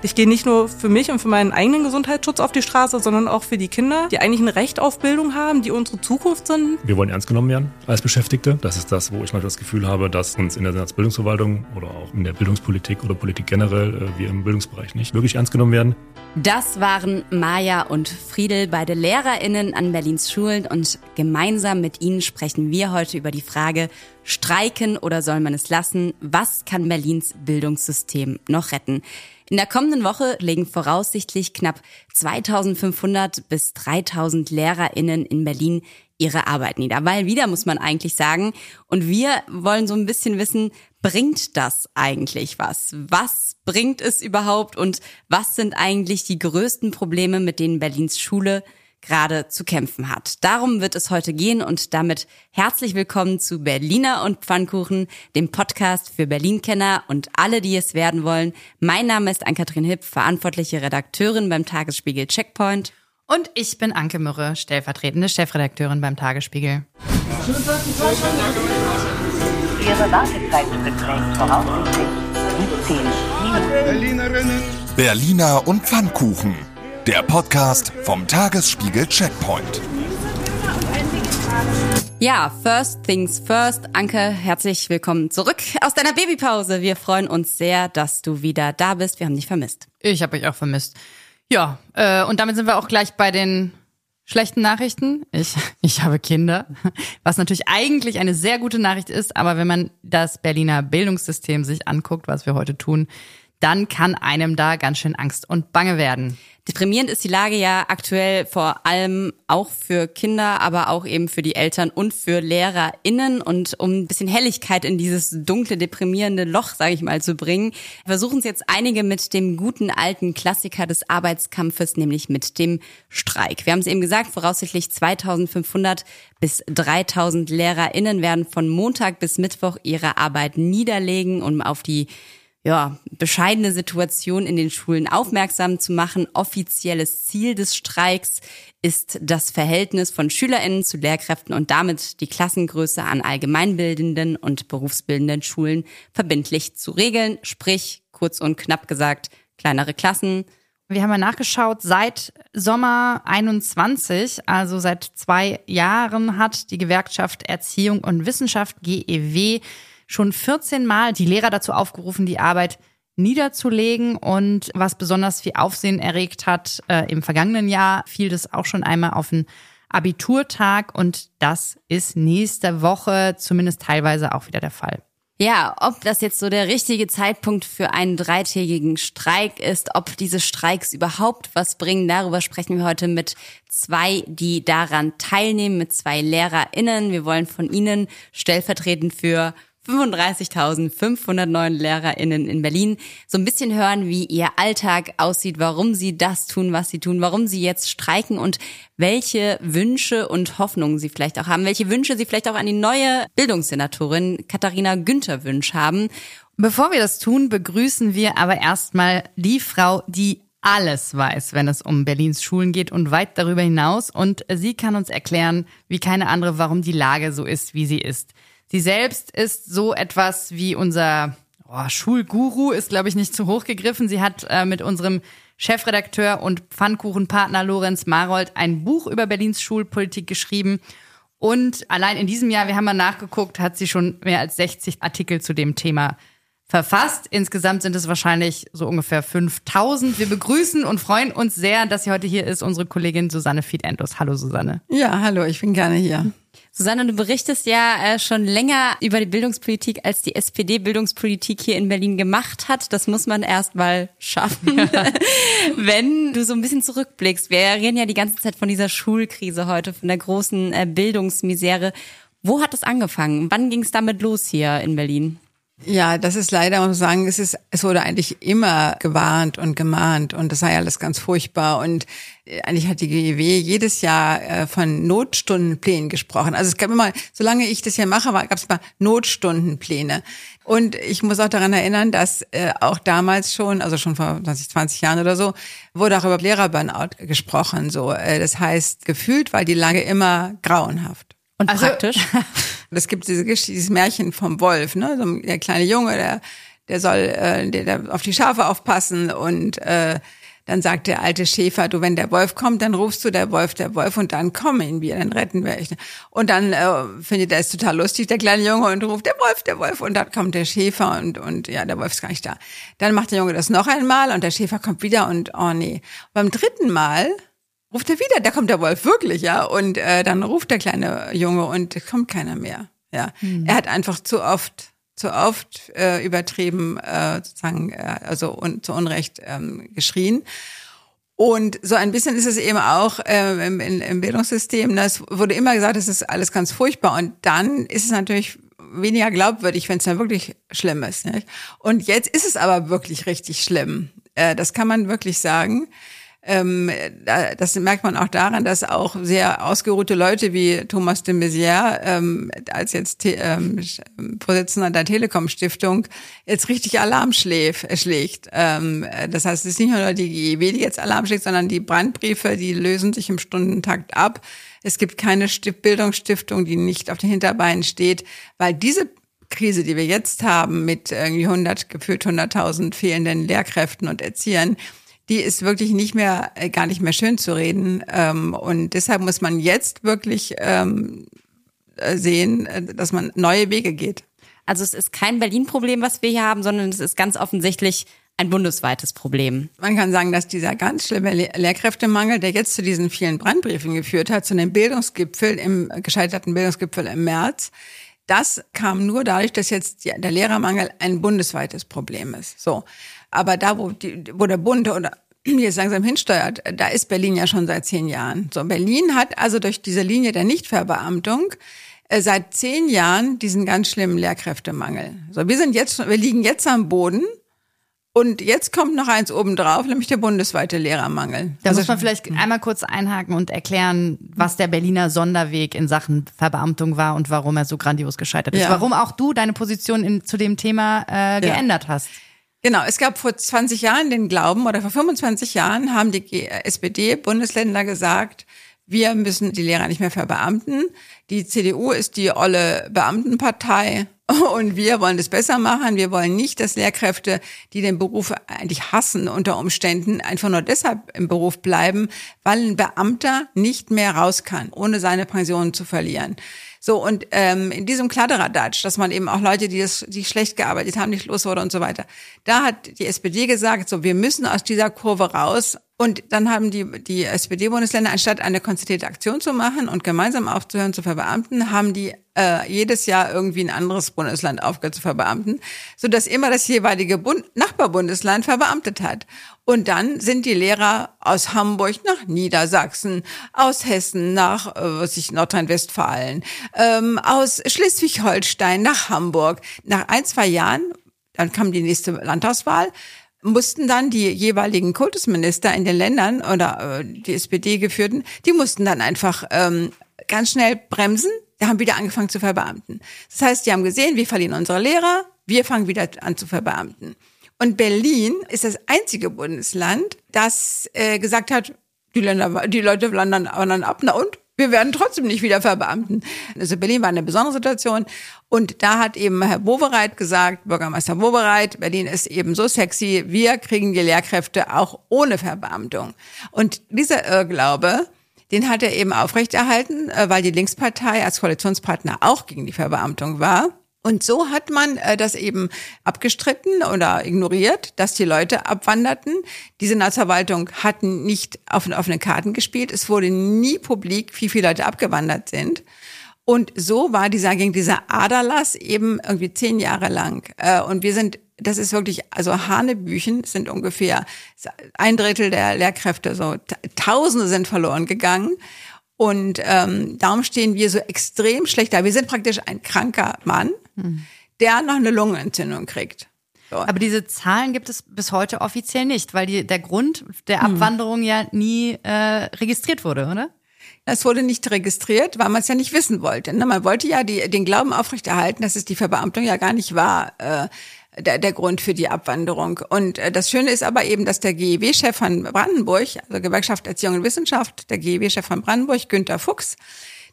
Ich gehe nicht nur für mich und für meinen eigenen Gesundheitsschutz auf die Straße, sondern auch für die Kinder, die eigentlich ein Recht auf Bildung haben, die unsere Zukunft sind. Wir wollen ernst genommen werden als Beschäftigte. Das ist das, wo ich mal das Gefühl habe, dass uns in der Senatsbildungsverwaltung oder auch in der Bildungspolitik oder Politik generell äh, wir im Bildungsbereich nicht wirklich ernst genommen werden. Das waren Maja und Friedel, beide LehrerInnen an Berlins Schulen und gemeinsam mit ihnen sprechen wir heute über die Frage, streiken oder soll man es lassen? Was kann Berlins Bildungssystem noch retten? In der kommenden Woche legen voraussichtlich knapp 2500 bis 3000 LehrerInnen in Berlin ihre Arbeit nieder. Weil wieder muss man eigentlich sagen. Und wir wollen so ein bisschen wissen, bringt das eigentlich was? Was bringt es überhaupt? Und was sind eigentlich die größten Probleme, mit denen Berlins Schule gerade zu kämpfen hat. Darum wird es heute gehen und damit herzlich willkommen zu Berliner und Pfannkuchen, dem Podcast für Berlin-Kenner und alle, die es werden wollen. Mein Name ist Ann-Kathrin Hipp, verantwortliche Redakteurin beim Tagesspiegel Checkpoint. Und ich bin Anke Mürre, stellvertretende Chefredakteurin beim Tagesspiegel. Ihre Wartezeit beträgt voraussichtlich 17 Minuten. Berliner und Pfannkuchen. Der Podcast vom Tagesspiegel Checkpoint. Ja, first things first. Anke, herzlich willkommen zurück aus deiner Babypause. Wir freuen uns sehr, dass du wieder da bist. Wir haben dich vermisst. Ich habe euch auch vermisst. Ja, äh, und damit sind wir auch gleich bei den schlechten Nachrichten. Ich, ich habe Kinder, was natürlich eigentlich eine sehr gute Nachricht ist, aber wenn man das Berliner Bildungssystem sich anguckt, was wir heute tun, dann kann einem da ganz schön Angst und Bange werden. Deprimierend ist die Lage ja aktuell vor allem auch für Kinder, aber auch eben für die Eltern und für LehrerInnen. Und um ein bisschen Helligkeit in dieses dunkle, deprimierende Loch, sage ich mal, zu bringen, versuchen es jetzt einige mit dem guten alten Klassiker des Arbeitskampfes, nämlich mit dem Streik. Wir haben es eben gesagt, voraussichtlich 2500 bis 3000 LehrerInnen werden von Montag bis Mittwoch ihre Arbeit niederlegen, um auf die ja, bescheidene Situation in den Schulen aufmerksam zu machen. Offizielles Ziel des Streiks ist das Verhältnis von Schülerinnen zu Lehrkräften und damit die Klassengröße an allgemeinbildenden und berufsbildenden Schulen verbindlich zu regeln. Sprich, kurz und knapp gesagt, kleinere Klassen. Wir haben mal nachgeschaut, seit Sommer 21, also seit zwei Jahren, hat die Gewerkschaft Erziehung und Wissenschaft GEW schon 14 Mal die Lehrer dazu aufgerufen, die Arbeit niederzulegen. Und was besonders viel Aufsehen erregt hat, äh, im vergangenen Jahr fiel das auch schon einmal auf den Abiturtag und das ist nächste Woche zumindest teilweise auch wieder der Fall. Ja, ob das jetzt so der richtige Zeitpunkt für einen dreitägigen Streik ist, ob diese Streiks überhaupt was bringen, darüber sprechen wir heute mit zwei, die daran teilnehmen, mit zwei LehrerInnen. Wir wollen von Ihnen stellvertretend für 35.509 LehrerInnen in Berlin so ein bisschen hören, wie ihr Alltag aussieht, warum sie das tun, was sie tun, warum sie jetzt streiken und welche Wünsche und Hoffnungen sie vielleicht auch haben, welche Wünsche sie vielleicht auch an die neue Bildungssenatorin Katharina Günther Wünsch haben. Bevor wir das tun, begrüßen wir aber erstmal die Frau, die alles weiß, wenn es um Berlins Schulen geht und weit darüber hinaus. Und sie kann uns erklären, wie keine andere, warum die Lage so ist, wie sie ist. Sie selbst ist so etwas wie unser oh, Schulguru, ist glaube ich nicht zu hoch gegriffen. Sie hat äh, mit unserem Chefredakteur und Pfannkuchenpartner Lorenz Marold ein Buch über Berlins Schulpolitik geschrieben. Und allein in diesem Jahr, wir haben mal nachgeguckt, hat sie schon mehr als 60 Artikel zu dem Thema verfasst. Insgesamt sind es wahrscheinlich so ungefähr 5000. Wir begrüßen und freuen uns sehr, dass sie heute hier ist, unsere Kollegin Susanne Fiedendus. Hallo Susanne. Ja, hallo, ich bin gerne hier. Susanne, du berichtest ja äh, schon länger über die Bildungspolitik, als die SPD Bildungspolitik hier in Berlin gemacht hat. Das muss man erst mal schaffen. Wenn du so ein bisschen zurückblickst, wir reden ja die ganze Zeit von dieser Schulkrise heute, von der großen äh, Bildungsmisere. Wo hat es angefangen? Wann ging es damit los hier in Berlin? Ja, das ist leider, muss man sagen, es ist, es wurde eigentlich immer gewarnt und gemahnt und das sei alles ganz furchtbar und äh, eigentlich hat die GEW jedes Jahr äh, von Notstundenplänen gesprochen. Also es gab immer, solange ich das hier mache, gab es mal Notstundenpläne. Und ich muss auch daran erinnern, dass äh, auch damals schon, also schon vor 20, 20 Jahren oder so, wurde auch über Lehrerburnout gesprochen. So, das heißt gefühlt, weil die Lage immer grauenhaft. Und also, praktisch? Es gibt diese, dieses Märchen vom Wolf, ne? So der kleine Junge, der der soll äh, der, der auf die Schafe aufpassen und äh, dann sagt der alte Schäfer, du, wenn der Wolf kommt, dann rufst du der Wolf, der Wolf und dann kommen wir, dann retten wir euch. Und dann äh, findet er es total lustig, der kleine Junge, und ruft der Wolf, der Wolf. Und dann kommt der Schäfer und, und ja, der Wolf ist gar nicht da. Dann macht der Junge das noch einmal und der Schäfer kommt wieder und oh nee. beim dritten Mal ruft er wieder, da kommt der Wolf wirklich, ja. Und äh, dann ruft der kleine Junge und kommt keiner mehr. Ja. Hm. Er hat einfach zu oft zu oft äh, übertrieben, äh, sozusagen, äh, also un, zu Unrecht ähm, geschrien. Und so ein bisschen ist es eben auch äh, im, im Bildungssystem. Das wurde immer gesagt, es ist alles ganz furchtbar. Und dann ist es natürlich weniger glaubwürdig, wenn es dann wirklich schlimm ist. Nicht? Und jetzt ist es aber wirklich richtig schlimm. Äh, das kann man wirklich sagen. Ähm, das merkt man auch daran, dass auch sehr ausgeruhte Leute wie Thomas de Maizière ähm, als jetzt ähm, Vorsitzender der Telekom Stiftung jetzt richtig Alarm schläft, äh, schlägt. Ähm, das heißt, es ist nicht nur die GEW, die jetzt Alarm schlägt, sondern die Brandbriefe, die lösen sich im Stundentakt ab. Es gibt keine Stift Bildungsstiftung, die nicht auf den Hinterbeinen steht, weil diese Krise, die wir jetzt haben mit irgendwie 100, gefühlt 100.000 fehlenden Lehrkräften und Erziehern, die ist wirklich nicht mehr, äh, gar nicht mehr schön zu reden. Ähm, und deshalb muss man jetzt wirklich ähm, äh, sehen, äh, dass man neue Wege geht. Also es ist kein Berlin-Problem, was wir hier haben, sondern es ist ganz offensichtlich ein bundesweites Problem. Man kann sagen, dass dieser ganz schlimme Lehrkräftemangel, der jetzt zu diesen vielen Brandbriefen geführt hat, zu dem Bildungsgipfel, im gescheiterten Bildungsgipfel im März, das kam nur dadurch, dass jetzt der Lehrermangel ein bundesweites Problem ist. So. Aber da, wo, die, wo der Bund oder jetzt langsam hinsteuert, da ist Berlin ja schon seit zehn Jahren. So, Berlin hat also durch diese Linie der Nichtverbeamtung äh, seit zehn Jahren diesen ganz schlimmen Lehrkräftemangel. So, wir sind jetzt, wir liegen jetzt am Boden. Und jetzt kommt noch eins obendrauf, nämlich der bundesweite Lehrermangel. Da also muss man vielleicht einmal kurz einhaken und erklären, was der Berliner Sonderweg in Sachen Verbeamtung war und warum er so grandios gescheitert ist. Ja. Warum auch du deine Position in, zu dem Thema äh, geändert ja. hast. Genau, es gab vor 20 Jahren den Glauben oder vor 25 Jahren haben die SPD-Bundesländer gesagt, wir müssen die Lehrer nicht mehr verbeamten. Die CDU ist die olle Beamtenpartei und wir wollen das besser machen. Wir wollen nicht, dass Lehrkräfte, die den Beruf eigentlich hassen unter Umständen, einfach nur deshalb im Beruf bleiben, weil ein Beamter nicht mehr raus kann, ohne seine Pension zu verlieren. So, und ähm, in diesem Kladderadatsch, dass man eben auch Leute, die das, die schlecht gearbeitet haben, nicht los wurde und so weiter, da hat die SPD gesagt, so, wir müssen aus dieser Kurve raus. Und dann haben die, die SPD-Bundesländer, anstatt eine konzertierte Aktion zu machen und gemeinsam aufzuhören zu verbeamten, haben die äh, jedes Jahr irgendwie ein anderes Bundesland aufgehört zu verbeamten, sodass immer das jeweilige Bund Nachbarbundesland verbeamtet hat. Und dann sind die Lehrer aus Hamburg nach Niedersachsen, aus Hessen nach äh, was ich, Nordrhein-Westfalen, ähm, aus Schleswig-Holstein nach Hamburg. Nach ein, zwei Jahren, dann kam die nächste Landtagswahl, mussten dann die jeweiligen Kultusminister in den Ländern oder äh, die SPD geführten, die mussten dann einfach ähm, ganz schnell bremsen. Die haben wieder angefangen zu verbeamten. Das heißt, die haben gesehen, wir verlieren unsere Lehrer, wir fangen wieder an zu verbeamten. Und Berlin ist das einzige Bundesland, das äh, gesagt hat, die, Länder, die Leute wandern, wandern ab, na und? Wir werden trotzdem nicht wieder verbeamten. Also Berlin war eine besondere Situation. Und da hat eben Herr Wowereit gesagt, Bürgermeister Wowereit, Berlin ist eben so sexy, wir kriegen die Lehrkräfte auch ohne Verbeamtung. Und dieser Irrglaube, den hat er eben aufrechterhalten, äh, weil die Linkspartei als Koalitionspartner auch gegen die Verbeamtung war. Und so hat man äh, das eben abgestritten oder ignoriert, dass die Leute abwanderten. Die Senatsverwaltung hatten nicht auf offene Karten gespielt. Es wurde nie publik, wie viele Leute abgewandert sind. Und so war dieser, ging dieser Aderlass eben irgendwie zehn Jahre lang. Äh, und wir sind, das ist wirklich, also Hanebüchen sind ungefähr ein Drittel der Lehrkräfte, so Tausende sind verloren gegangen. Und ähm, darum stehen wir so extrem schlecht da. Wir sind praktisch ein kranker Mann, hm. der noch eine Lungenentzündung kriegt. So. Aber diese Zahlen gibt es bis heute offiziell nicht, weil die, der Grund der. Abwanderung hm. ja nie äh, registriert wurde, oder? Es wurde nicht registriert, weil man es ja nicht wissen wollte. Ne? Man wollte ja die, den Glauben aufrechterhalten, dass es die Verbeamtung ja gar nicht war. Äh, der, der Grund für die Abwanderung. Und äh, das Schöne ist aber eben, dass der GEW-Chef von Brandenburg, also Gewerkschaft Erziehung und Wissenschaft, der GEW-Chef von Brandenburg, Günter Fuchs,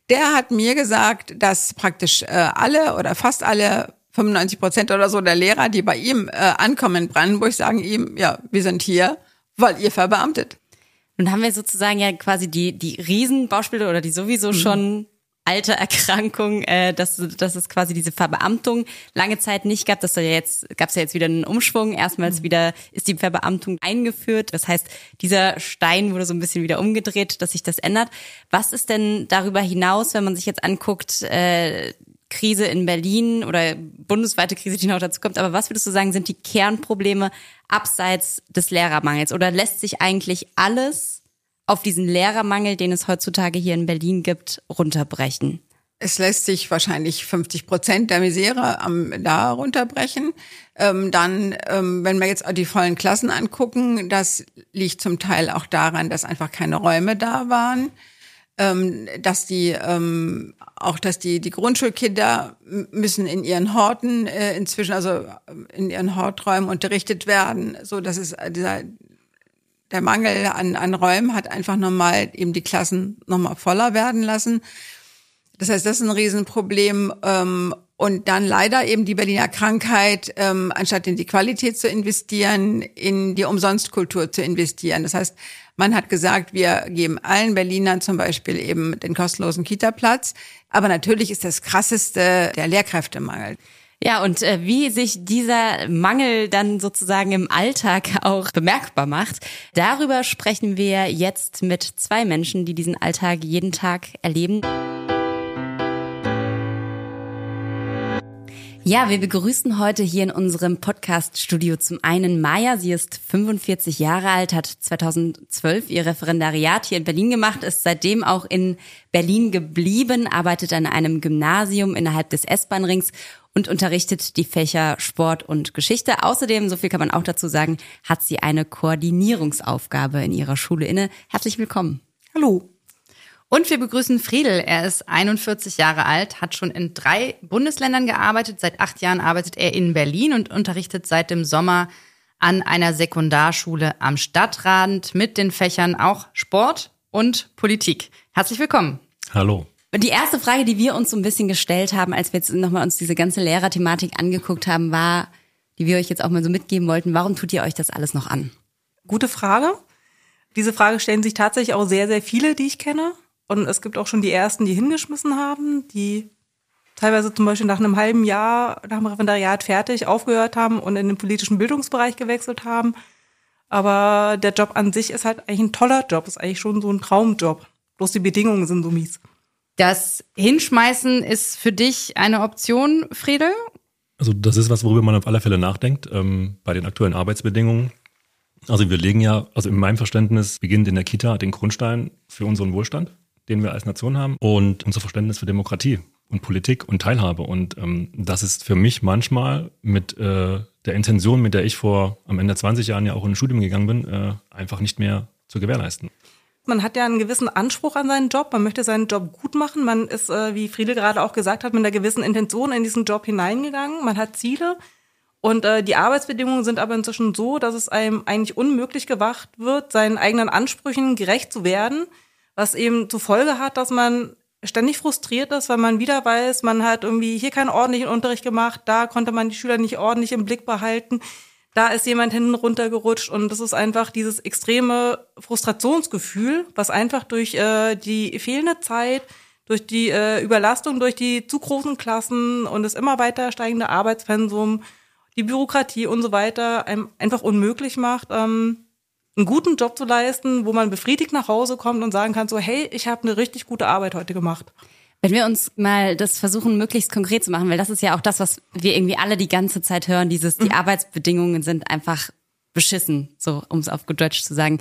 der hat mir gesagt, dass praktisch äh, alle oder fast alle 95 Prozent oder so der Lehrer, die bei ihm äh, ankommen in Brandenburg, sagen ihm, ja, wir sind hier, weil ihr verbeamtet. Nun haben wir sozusagen ja quasi die, die Riesenbauspiele oder die sowieso mhm. schon alte Erkrankung, äh, dass, dass es quasi diese Verbeamtung lange Zeit nicht gab. Dass da jetzt gab es ja jetzt wieder einen Umschwung. Erstmals mhm. wieder ist die Verbeamtung eingeführt. Das heißt, dieser Stein wurde so ein bisschen wieder umgedreht, dass sich das ändert. Was ist denn darüber hinaus, wenn man sich jetzt anguckt, äh, Krise in Berlin oder bundesweite Krise, die noch dazu kommt. Aber was würdest du sagen, sind die Kernprobleme abseits des Lehrermangels? Oder lässt sich eigentlich alles auf diesen Lehrermangel, den es heutzutage hier in Berlin gibt, runterbrechen? Es lässt sich wahrscheinlich 50 Prozent der Misere am, da runterbrechen. Ähm, dann, ähm, wenn wir jetzt die vollen Klassen angucken, das liegt zum Teil auch daran, dass einfach keine Räume da waren ähm, dass die ähm, auch, dass die die Grundschulkinder müssen in ihren Horten äh, inzwischen, also in ihren Horträumen unterrichtet werden, so dass es äh, dieser der Mangel an, an Räumen hat einfach nochmal eben die Klassen nochmal voller werden lassen. Das heißt, das ist ein Riesenproblem. Ähm, und dann leider eben die Berliner Krankheit, ähm, anstatt in die Qualität zu investieren, in die Umsonstkultur zu investieren. Das heißt, man hat gesagt, wir geben allen Berlinern zum Beispiel eben den kostenlosen Kita-Platz. Aber natürlich ist das krasseste der Lehrkräftemangel. Ja, und äh, wie sich dieser Mangel dann sozusagen im Alltag auch bemerkbar macht, darüber sprechen wir jetzt mit zwei Menschen, die diesen Alltag jeden Tag erleben. Ja, wir begrüßen heute hier in unserem Podcast-Studio zum einen Maya. Sie ist 45 Jahre alt, hat 2012 ihr Referendariat hier in Berlin gemacht, ist seitdem auch in Berlin geblieben, arbeitet an einem Gymnasium innerhalb des S-Bahn-Rings und unterrichtet die Fächer Sport und Geschichte. Außerdem, so viel kann man auch dazu sagen, hat sie eine Koordinierungsaufgabe in ihrer Schule inne. Herzlich willkommen. Hallo. Und wir begrüßen Friedel. Er ist 41 Jahre alt, hat schon in drei Bundesländern gearbeitet. Seit acht Jahren arbeitet er in Berlin und unterrichtet seit dem Sommer an einer Sekundarschule am Stadtrand mit den Fächern auch Sport und Politik. Herzlich willkommen. Hallo. Die erste Frage, die wir uns so ein bisschen gestellt haben, als wir jetzt nochmal uns diese ganze Lehrerthematik angeguckt haben, war, die wir euch jetzt auch mal so mitgeben wollten, warum tut ihr euch das alles noch an? Gute Frage. Diese Frage stellen sich tatsächlich auch sehr, sehr viele, die ich kenne. Und es gibt auch schon die ersten, die hingeschmissen haben, die teilweise zum Beispiel nach einem halben Jahr nach dem Referendariat fertig aufgehört haben und in den politischen Bildungsbereich gewechselt haben. Aber der Job an sich ist halt eigentlich ein toller Job, ist eigentlich schon so ein Traumjob. Bloß die Bedingungen sind so mies. Das Hinschmeißen ist für dich eine Option, Friedel? Also das ist was, worüber man auf alle Fälle nachdenkt, ähm, bei den aktuellen Arbeitsbedingungen. Also wir legen ja, also in meinem Verständnis beginnt in der Kita den Grundstein für unseren Wohlstand den wir als Nation haben und unser Verständnis für Demokratie und Politik und Teilhabe. Und ähm, das ist für mich manchmal mit äh, der Intention, mit der ich vor am Ende 20 Jahren ja auch in ein Studium gegangen bin, äh, einfach nicht mehr zu gewährleisten. Man hat ja einen gewissen Anspruch an seinen Job, man möchte seinen Job gut machen. Man ist, äh, wie Friede gerade auch gesagt hat, mit einer gewissen Intention in diesen Job hineingegangen. Man hat Ziele. Und äh, die Arbeitsbedingungen sind aber inzwischen so, dass es einem eigentlich unmöglich gemacht wird, seinen eigenen Ansprüchen gerecht zu werden was eben zur Folge hat, dass man ständig frustriert ist, weil man wieder weiß, man hat irgendwie hier keinen ordentlichen Unterricht gemacht, da konnte man die Schüler nicht ordentlich im Blick behalten, da ist jemand hinten runtergerutscht und das ist einfach dieses extreme Frustrationsgefühl, was einfach durch äh, die fehlende Zeit, durch die äh, Überlastung, durch die zu großen Klassen und das immer weiter steigende Arbeitspensum, die Bürokratie und so weiter einem einfach unmöglich macht, ähm, einen guten Job zu leisten, wo man befriedigt nach Hause kommt und sagen kann, so, hey, ich habe eine richtig gute Arbeit heute gemacht. Wenn wir uns mal das versuchen, möglichst konkret zu machen, weil das ist ja auch das, was wir irgendwie alle die ganze Zeit hören, dieses, die mhm. Arbeitsbedingungen sind einfach beschissen, so um es auf gut Deutsch zu sagen.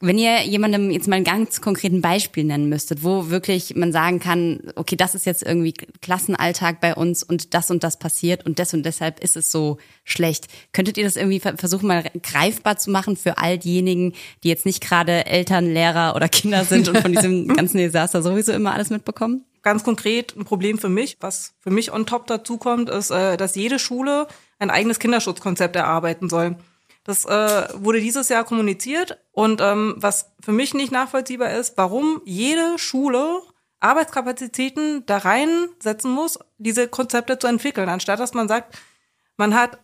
Wenn ihr jemandem jetzt mal ein ganz konkreten Beispiel nennen müsstet, wo wirklich man sagen kann, okay, das ist jetzt irgendwie Klassenalltag bei uns und das und das passiert und das und deshalb ist es so schlecht. Könntet ihr das irgendwie versuchen, mal greifbar zu machen für all diejenigen, die jetzt nicht gerade Eltern, Lehrer oder Kinder sind und von diesem ganzen Desaster sowieso immer alles mitbekommen? Ganz konkret ein Problem für mich, was für mich on top dazu kommt, ist, äh, dass jede Schule ein eigenes Kinderschutzkonzept erarbeiten soll. Das äh, wurde dieses Jahr kommuniziert und ähm, was für mich nicht nachvollziehbar ist, warum jede Schule Arbeitskapazitäten da reinsetzen muss, diese Konzepte zu entwickeln, anstatt dass man sagt, man hat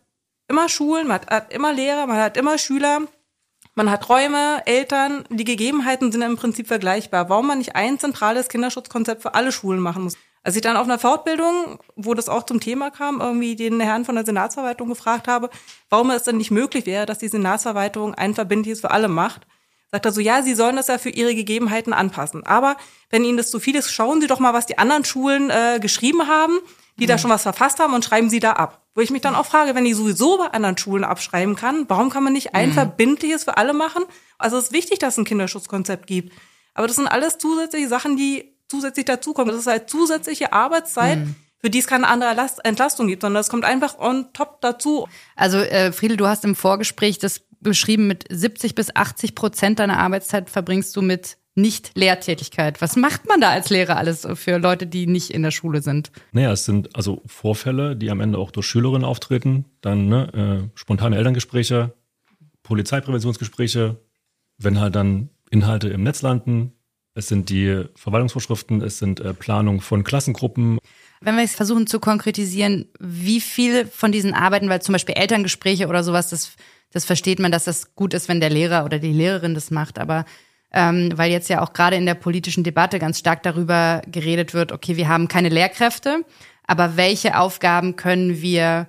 immer Schulen, man hat immer Lehrer, man hat immer Schüler, man hat Räume, Eltern, die Gegebenheiten sind im Prinzip vergleichbar. Warum man nicht ein zentrales Kinderschutzkonzept für alle Schulen machen muss? Als ich dann auf einer Fortbildung, wo das auch zum Thema kam, irgendwie den Herrn von der Senatsverwaltung gefragt habe, warum es denn nicht möglich wäre, dass die Senatsverwaltung ein verbindliches für alle macht, sagt er so, ja, Sie sollen das ja für Ihre Gegebenheiten anpassen. Aber wenn Ihnen das zu viel ist, schauen Sie doch mal, was die anderen Schulen äh, geschrieben haben, die mhm. da schon was verfasst haben und schreiben Sie da ab. Wo ich mich dann auch frage, wenn ich sowieso bei anderen Schulen abschreiben kann, warum kann man nicht ein mhm. verbindliches für alle machen? Also es ist wichtig, dass es ein Kinderschutzkonzept gibt. Aber das sind alles zusätzliche Sachen, die zusätzlich dazukommen. Das ist halt zusätzliche Arbeitszeit. Mhm für die es keine andere Entlastung gibt, sondern es kommt einfach on top dazu. Also äh, Friedel, du hast im Vorgespräch das beschrieben, mit 70 bis 80 Prozent deiner Arbeitszeit verbringst du mit nicht-Lehrtätigkeit. Was macht man da als Lehrer alles für Leute, die nicht in der Schule sind? Naja, es sind also Vorfälle, die am Ende auch durch Schülerinnen auftreten, dann ne, äh, spontane Elterngespräche, Polizeipräventionsgespräche, wenn halt dann Inhalte im Netz landen, es sind die Verwaltungsvorschriften, es sind äh, Planung von Klassengruppen. Wenn wir jetzt versuchen zu konkretisieren, wie viel von diesen Arbeiten, weil zum Beispiel Elterngespräche oder sowas, das, das versteht man, dass das gut ist, wenn der Lehrer oder die Lehrerin das macht, aber ähm, weil jetzt ja auch gerade in der politischen Debatte ganz stark darüber geredet wird, okay, wir haben keine Lehrkräfte, aber welche Aufgaben können wir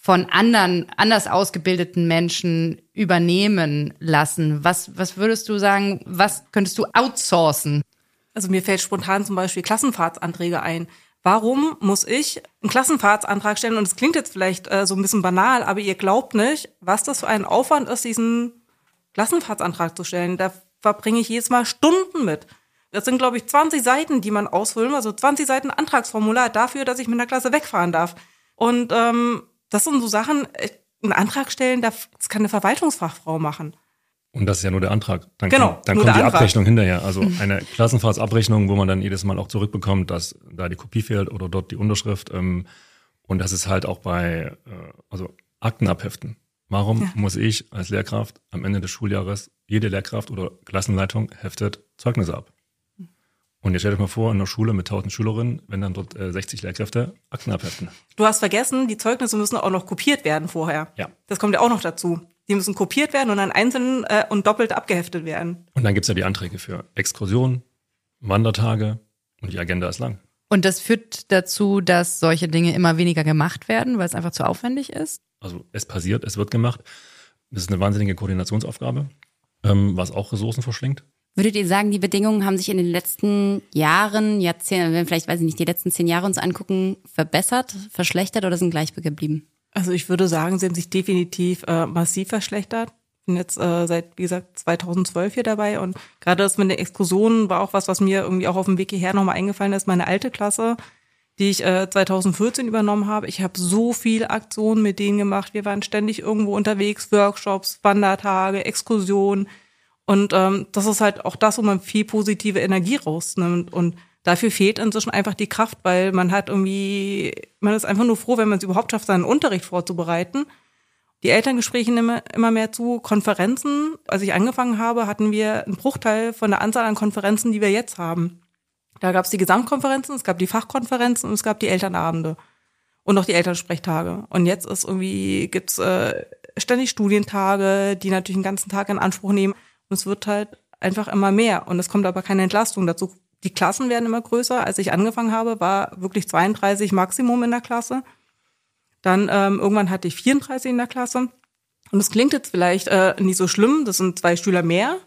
von anderen, anders ausgebildeten Menschen übernehmen lassen? Was, was würdest du sagen, was könntest du outsourcen? Also mir fällt spontan zum Beispiel Klassenfahrtsanträge ein. Warum muss ich einen Klassenfahrtsantrag stellen? Und es klingt jetzt vielleicht äh, so ein bisschen banal, aber ihr glaubt nicht, was das für ein Aufwand ist, diesen Klassenfahrtsantrag zu stellen. Da verbringe ich jedes Mal Stunden mit. Das sind, glaube ich, 20 Seiten, die man ausfüllen, also 20 Seiten Antragsformular dafür, dass ich mit einer Klasse wegfahren darf. Und ähm, das sind so Sachen, äh, einen Antrag stellen, das kann eine Verwaltungsfachfrau machen. Und das ist ja nur der Antrag. Dann genau, kommt, dann kommt die Antrag. Abrechnung hinterher. Also eine Klassenfahrtsabrechnung, wo man dann jedes Mal auch zurückbekommt, dass da die Kopie fehlt oder dort die Unterschrift. Ähm, und das ist halt auch bei, äh, also Akten abheften. Warum ja. muss ich als Lehrkraft am Ende des Schuljahres, jede Lehrkraft oder Klassenleitung heftet Zeugnisse ab? Und jetzt stellt euch mal vor, in einer Schule mit 1000 Schülerinnen, wenn dann dort äh, 60 Lehrkräfte Akten abheften. Du hast vergessen, die Zeugnisse müssen auch noch kopiert werden vorher. Ja. Das kommt ja auch noch dazu. Die müssen kopiert werden und dann einzeln äh, und doppelt abgeheftet werden. Und dann gibt's ja die Anträge für Exkursionen, Wandertage und die Agenda ist lang. Und das führt dazu, dass solche Dinge immer weniger gemacht werden, weil es einfach zu aufwendig ist? Also es passiert, es wird gemacht. Das ist eine wahnsinnige Koordinationsaufgabe, ähm, was auch Ressourcen verschlingt. Würdet ihr sagen, die Bedingungen haben sich in den letzten Jahren, Jahrzehnten, wenn vielleicht, weiß ich nicht, die letzten zehn Jahre uns angucken, verbessert, verschlechtert oder sind gleich geblieben? Also ich würde sagen, sie haben sich definitiv äh, massiv verschlechtert. Bin jetzt äh, seit, wie gesagt, 2012 hier dabei und gerade das mit den Exkursionen war auch was, was mir irgendwie auch auf dem Weg hierher nochmal eingefallen ist. Meine alte Klasse, die ich äh, 2014 übernommen habe. Ich habe so viele Aktionen mit denen gemacht. Wir waren ständig irgendwo unterwegs, Workshops, Wandertage, Exkursionen und ähm, das ist halt auch das, wo man viel positive Energie rausnimmt. Und dafür fehlt inzwischen einfach die Kraft, weil man hat irgendwie, man ist einfach nur froh, wenn man es überhaupt schafft, seinen Unterricht vorzubereiten. Die Elterngespräche nehmen immer mehr zu. Konferenzen, als ich angefangen habe, hatten wir einen Bruchteil von der Anzahl an Konferenzen, die wir jetzt haben. Da gab es die Gesamtkonferenzen, es gab die Fachkonferenzen und es gab die Elternabende und noch die Elternsprechtage. Und jetzt ist irgendwie gibt's äh, ständig Studientage, die natürlich den ganzen Tag in Anspruch nehmen. Und es wird halt einfach immer mehr. Und es kommt aber keine Entlastung dazu. Die Klassen werden immer größer. Als ich angefangen habe, war wirklich 32 Maximum in der Klasse. Dann ähm, irgendwann hatte ich 34 in der Klasse. Und es klingt jetzt vielleicht äh, nicht so schlimm, das sind zwei Schüler mehr,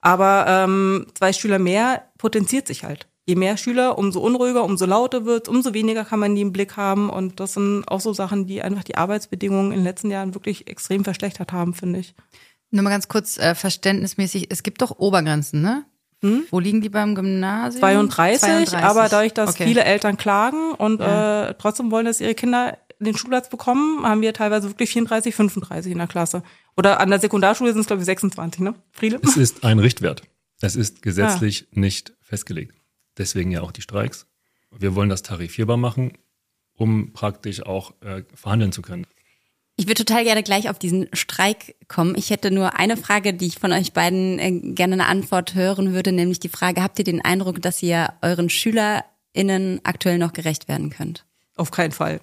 aber ähm, zwei Schüler mehr potenziert sich halt. Je mehr Schüler, umso unruhiger, umso lauter wird, umso weniger kann man die im Blick haben. Und das sind auch so Sachen, die einfach die Arbeitsbedingungen in den letzten Jahren wirklich extrem verschlechtert haben, finde ich. Nur mal ganz kurz äh, verständnismäßig, es gibt doch Obergrenzen, ne? Hm? Wo liegen die beim Gymnasium? 32, 32. aber dadurch, dass okay. viele Eltern klagen und ja. äh, trotzdem wollen, dass ihre Kinder den Schulplatz bekommen, haben wir teilweise wirklich 34, 35 in der Klasse. Oder an der Sekundarschule sind es, glaube ich, 26, ne? Friede? Es ist ein Richtwert. Es ist gesetzlich ah. nicht festgelegt. Deswegen ja auch die Streiks. Wir wollen das tarifierbar machen, um praktisch auch äh, verhandeln zu können. Ich würde total gerne gleich auf diesen Streik kommen. Ich hätte nur eine Frage, die ich von euch beiden äh, gerne eine Antwort hören würde, nämlich die Frage, habt ihr den Eindruck, dass ihr euren SchülerInnen aktuell noch gerecht werden könnt? Auf keinen Fall.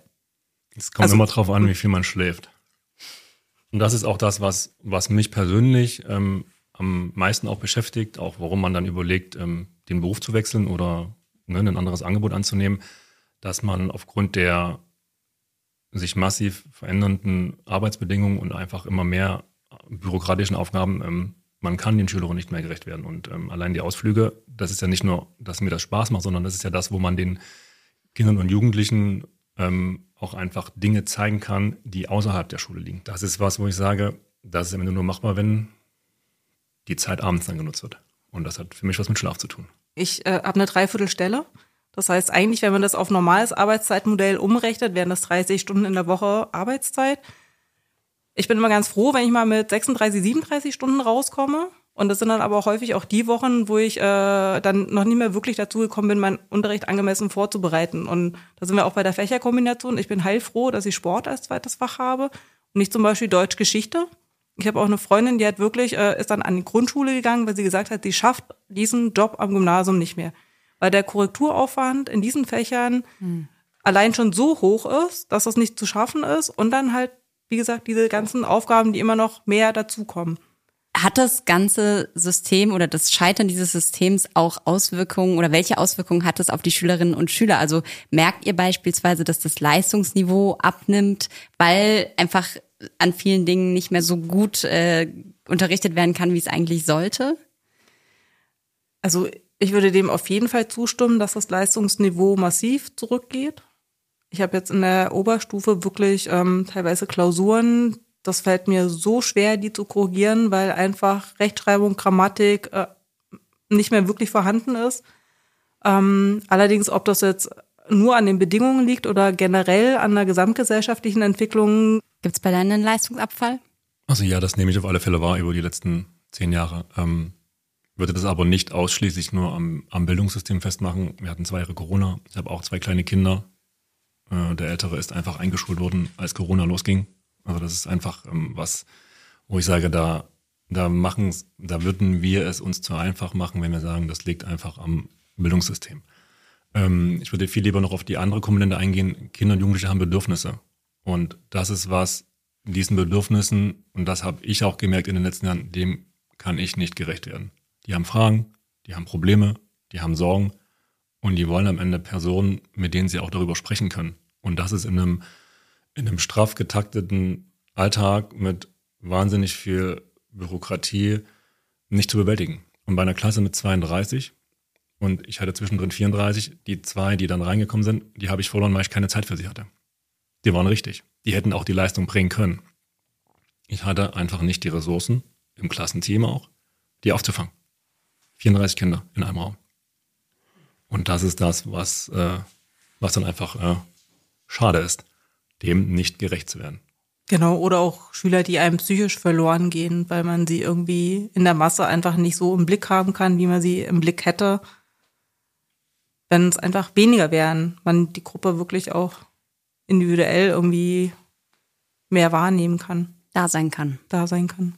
Es kommt also, immer drauf an, wie viel man schläft. Und das ist auch das, was, was mich persönlich ähm, am meisten auch beschäftigt, auch warum man dann überlegt, ähm, den Beruf zu wechseln oder ne, ein anderes Angebot anzunehmen, dass man aufgrund der sich massiv verändernden Arbeitsbedingungen und einfach immer mehr bürokratischen Aufgaben, ähm, man kann den Schülerinnen nicht mehr gerecht werden. Und ähm, allein die Ausflüge, das ist ja nicht nur, dass mir das Spaß macht, sondern das ist ja das, wo man den Kindern und Jugendlichen ähm, auch einfach Dinge zeigen kann, die außerhalb der Schule liegen. Das ist was, wo ich sage, das ist am Ende nur machbar, wenn die Zeit abends dann genutzt wird. Und das hat für mich was mit Schlaf zu tun. Ich äh, habe eine Dreiviertelstelle. Das heißt, eigentlich, wenn man das auf normales Arbeitszeitmodell umrechnet, wären das 30 Stunden in der Woche Arbeitszeit. Ich bin immer ganz froh, wenn ich mal mit 36, 37 Stunden rauskomme. Und das sind dann aber häufig auch die Wochen, wo ich äh, dann noch nicht mehr wirklich dazu gekommen bin, meinen Unterricht angemessen vorzubereiten. Und da sind wir auch bei der Fächerkombination. Ich bin heilfroh, dass ich Sport als zweites Fach habe und nicht zum Beispiel Deutsch-Geschichte. Ich habe auch eine Freundin, die hat wirklich, äh, ist dann an die Grundschule gegangen, weil sie gesagt hat, sie schafft diesen Job am Gymnasium nicht mehr weil der Korrekturaufwand in diesen Fächern hm. allein schon so hoch ist, dass das nicht zu schaffen ist und dann halt, wie gesagt, diese ganzen Aufgaben, die immer noch mehr dazukommen. Hat das ganze System oder das Scheitern dieses Systems auch Auswirkungen oder welche Auswirkungen hat es auf die Schülerinnen und Schüler? Also merkt ihr beispielsweise, dass das Leistungsniveau abnimmt, weil einfach an vielen Dingen nicht mehr so gut äh, unterrichtet werden kann, wie es eigentlich sollte? Also ich würde dem auf jeden Fall zustimmen, dass das Leistungsniveau massiv zurückgeht. Ich habe jetzt in der Oberstufe wirklich ähm, teilweise Klausuren. Das fällt mir so schwer, die zu korrigieren, weil einfach Rechtschreibung, Grammatik äh, nicht mehr wirklich vorhanden ist. Ähm, allerdings, ob das jetzt nur an den Bedingungen liegt oder generell an der gesamtgesellschaftlichen Entwicklung. Gibt es bei deinen einen Leistungsabfall? Also ja, das nehme ich auf alle Fälle wahr über die letzten zehn Jahre. Ähm, würde das aber nicht ausschließlich nur am, am Bildungssystem festmachen. Wir hatten zwei Jahre Corona. Ich habe auch zwei kleine Kinder. Äh, der Ältere ist einfach eingeschult worden, als Corona losging. Also das ist einfach ähm, was, wo ich sage, da, da machen, da würden wir es uns zu einfach machen, wenn wir sagen, das liegt einfach am Bildungssystem. Ähm, ich würde viel lieber noch auf die andere Komponente eingehen. Kinder und Jugendliche haben Bedürfnisse. Und das ist was, diesen Bedürfnissen, und das habe ich auch gemerkt in den letzten Jahren, dem kann ich nicht gerecht werden. Die haben Fragen, die haben Probleme, die haben Sorgen und die wollen am Ende Personen, mit denen sie auch darüber sprechen können. Und das ist in einem, in einem straff getakteten Alltag mit wahnsinnig viel Bürokratie nicht zu bewältigen. Und bei einer Klasse mit 32 und ich hatte zwischendrin 34, die zwei, die dann reingekommen sind, die habe ich verloren, weil ich keine Zeit für sie hatte. Die waren richtig. Die hätten auch die Leistung bringen können. Ich hatte einfach nicht die Ressourcen, im Klassenteam auch, die aufzufangen. 34 Kinder in einem Raum. Und das ist das, was, äh, was dann einfach äh, schade ist, dem nicht gerecht zu werden. Genau, oder auch Schüler, die einem psychisch verloren gehen, weil man sie irgendwie in der Masse einfach nicht so im Blick haben kann, wie man sie im Blick hätte. Wenn es einfach weniger wären, man die Gruppe wirklich auch individuell irgendwie mehr wahrnehmen kann. Da sein kann. Da sein kann.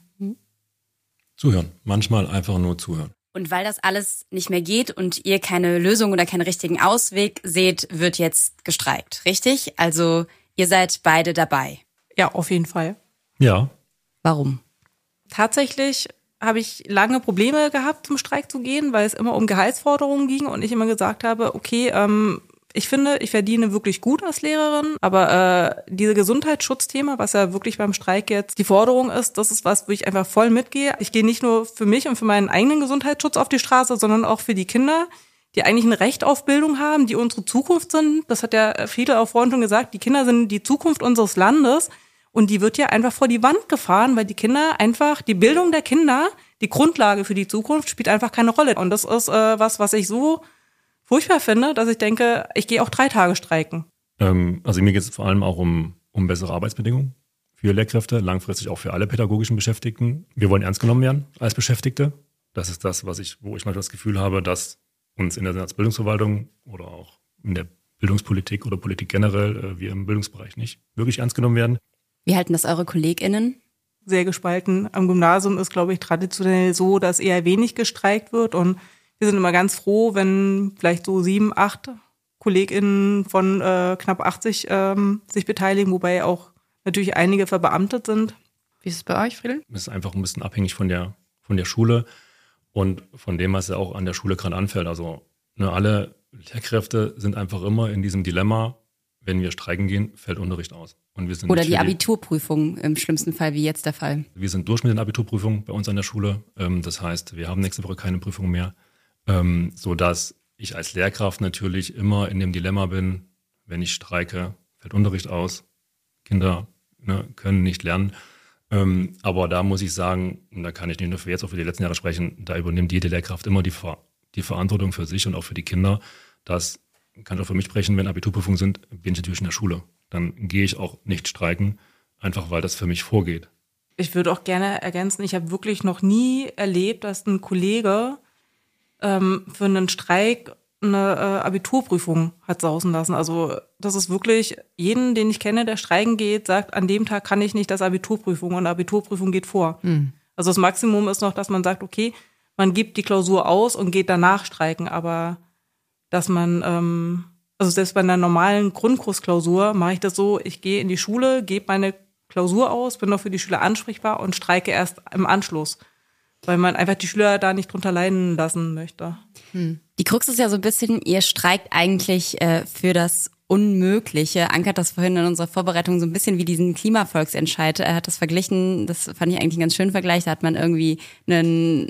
Zuhören. Manchmal einfach nur zuhören. Und weil das alles nicht mehr geht und ihr keine Lösung oder keinen richtigen Ausweg seht, wird jetzt gestreikt, richtig? Also ihr seid beide dabei. Ja, auf jeden Fall. Ja. Warum? Tatsächlich habe ich lange Probleme gehabt, zum Streik zu gehen, weil es immer um Gehaltsforderungen ging und ich immer gesagt habe, okay, ähm, ich finde, ich verdiene wirklich gut als Lehrerin, aber äh, diese Gesundheitsschutzthema, was ja wirklich beim Streik jetzt die Forderung ist, das ist was, wo ich einfach voll mitgehe. Ich gehe nicht nur für mich und für meinen eigenen Gesundheitsschutz auf die Straße, sondern auch für die Kinder, die eigentlich ein Recht auf Bildung haben, die unsere Zukunft sind. Das hat ja viele auch vorhin schon gesagt, die Kinder sind die Zukunft unseres Landes und die wird ja einfach vor die Wand gefahren, weil die Kinder einfach, die Bildung der Kinder, die Grundlage für die Zukunft spielt einfach keine Rolle. Und das ist äh, was, was ich so furchtbar finde, dass ich denke, ich gehe auch drei Tage streiken. Ähm, also mir geht es vor allem auch um, um bessere Arbeitsbedingungen für Lehrkräfte, langfristig auch für alle pädagogischen Beschäftigten. Wir wollen ernst genommen werden als Beschäftigte. Das ist das, was ich, wo ich manchmal das Gefühl habe, dass uns in der Bildungsverwaltung oder auch in der Bildungspolitik oder Politik generell, äh, wir im Bildungsbereich nicht wirklich ernst genommen werden. Wie halten das eure KollegInnen? Sehr gespalten. Am Gymnasium ist, glaube ich, traditionell so, dass eher wenig gestreikt wird und wir sind immer ganz froh, wenn vielleicht so sieben, acht KollegInnen von äh, knapp 80 ähm, sich beteiligen, wobei auch natürlich einige verbeamtet sind. Wie ist es bei euch, Friedel? Es ist einfach ein bisschen abhängig von der, von der Schule und von dem, was ja auch an der Schule gerade anfällt. Also ne, alle Lehrkräfte sind einfach immer in diesem Dilemma, wenn wir streiken gehen, fällt Unterricht aus. Und wir sind Oder die Abiturprüfung im schlimmsten Fall, wie jetzt der Fall. Wir sind durch mit den Abiturprüfungen bei uns an der Schule. Ähm, das heißt, wir haben nächste Woche keine Prüfung mehr, ähm, so dass ich als Lehrkraft natürlich immer in dem Dilemma bin, wenn ich streike, fällt Unterricht aus. Kinder ne, können nicht lernen. Ähm, aber da muss ich sagen, und da kann ich nicht nur für jetzt, auch für die letzten Jahre sprechen, da übernimmt jede Lehrkraft immer die, Ver die Verantwortung für sich und auch für die Kinder. Das kann ich auch für mich sprechen, wenn Abiturprüfungen sind, bin ich natürlich in der Schule. Dann gehe ich auch nicht streiken, einfach weil das für mich vorgeht. Ich würde auch gerne ergänzen, ich habe wirklich noch nie erlebt, dass ein Kollege ähm, für einen Streik eine äh, Abiturprüfung hat sausen lassen. Also das ist wirklich, jeden, den ich kenne, der streiken geht, sagt, an dem Tag kann ich nicht das Abiturprüfung und Abiturprüfung geht vor. Hm. Also das Maximum ist noch, dass man sagt, okay, man gibt die Klausur aus und geht danach streiken, aber dass man, ähm, also selbst bei einer normalen Grundkursklausur mache ich das so, ich gehe in die Schule, gebe meine Klausur aus, bin noch für die Schüler ansprechbar und streike erst im Anschluss, weil man einfach die Schüler da nicht drunter leiden lassen möchte. Die Krux ist ja so ein bisschen, ihr streikt eigentlich äh, für das Unmögliche. Anke hat das vorhin in unserer Vorbereitung so ein bisschen wie diesen Klimavolksentscheid. Er hat das verglichen, das fand ich eigentlich einen ganz schönen Vergleich. Da hat man irgendwie eine,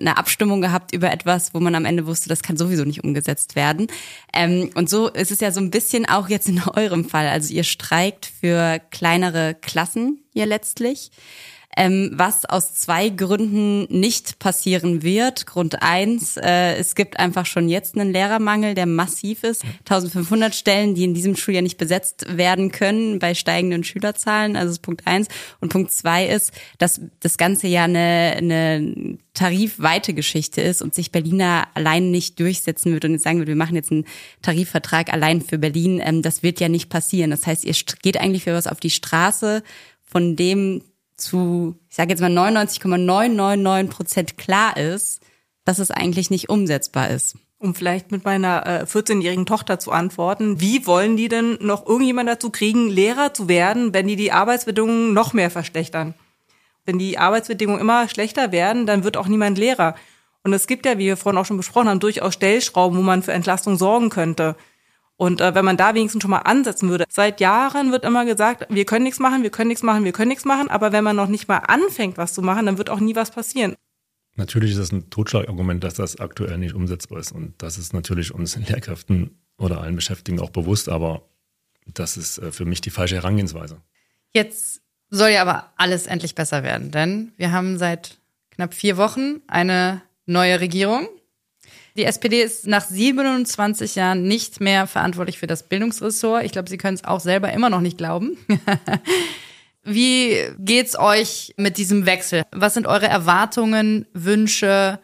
eine Abstimmung gehabt über etwas, wo man am Ende wusste, das kann sowieso nicht umgesetzt werden. Ähm, und so ist es ja so ein bisschen auch jetzt in eurem Fall. Also ihr streikt für kleinere Klassen hier letztlich ähm, was aus zwei Gründen nicht passieren wird. Grund eins, äh, es gibt einfach schon jetzt einen Lehrermangel, der massiv ist. 1500 Stellen, die in diesem Schuljahr nicht besetzt werden können bei steigenden Schülerzahlen. Also das ist Punkt eins. Und Punkt zwei ist, dass das Ganze ja eine, eine tarifweite Geschichte ist und sich Berliner allein nicht durchsetzen wird und jetzt sagen wird, wir machen jetzt einen Tarifvertrag allein für Berlin. Ähm, das wird ja nicht passieren. Das heißt, ihr geht eigentlich für was auf die Straße, von dem zu, ich sage jetzt mal 99,999 Prozent klar ist, dass es eigentlich nicht umsetzbar ist. Um vielleicht mit meiner äh, 14-jährigen Tochter zu antworten, wie wollen die denn noch irgendjemand dazu kriegen, Lehrer zu werden, wenn die die Arbeitsbedingungen noch mehr verschlechtern? Wenn die Arbeitsbedingungen immer schlechter werden, dann wird auch niemand Lehrer. Und es gibt ja, wie wir vorhin auch schon besprochen haben, durchaus Stellschrauben, wo man für Entlastung sorgen könnte. Und äh, wenn man da wenigstens schon mal ansetzen würde, seit Jahren wird immer gesagt, wir können nichts machen, wir können nichts machen, wir können nichts machen, aber wenn man noch nicht mal anfängt, was zu machen, dann wird auch nie was passieren. Natürlich ist das ein Totschlagargument, dass das aktuell nicht umsetzbar ist. Und das ist natürlich uns Lehrkräften oder allen Beschäftigten auch bewusst, aber das ist äh, für mich die falsche Herangehensweise. Jetzt soll ja aber alles endlich besser werden, denn wir haben seit knapp vier Wochen eine neue Regierung. Die SPD ist nach 27 Jahren nicht mehr verantwortlich für das Bildungsressort. Ich glaube, Sie können es auch selber immer noch nicht glauben. Wie geht's euch mit diesem Wechsel? Was sind eure Erwartungen, Wünsche?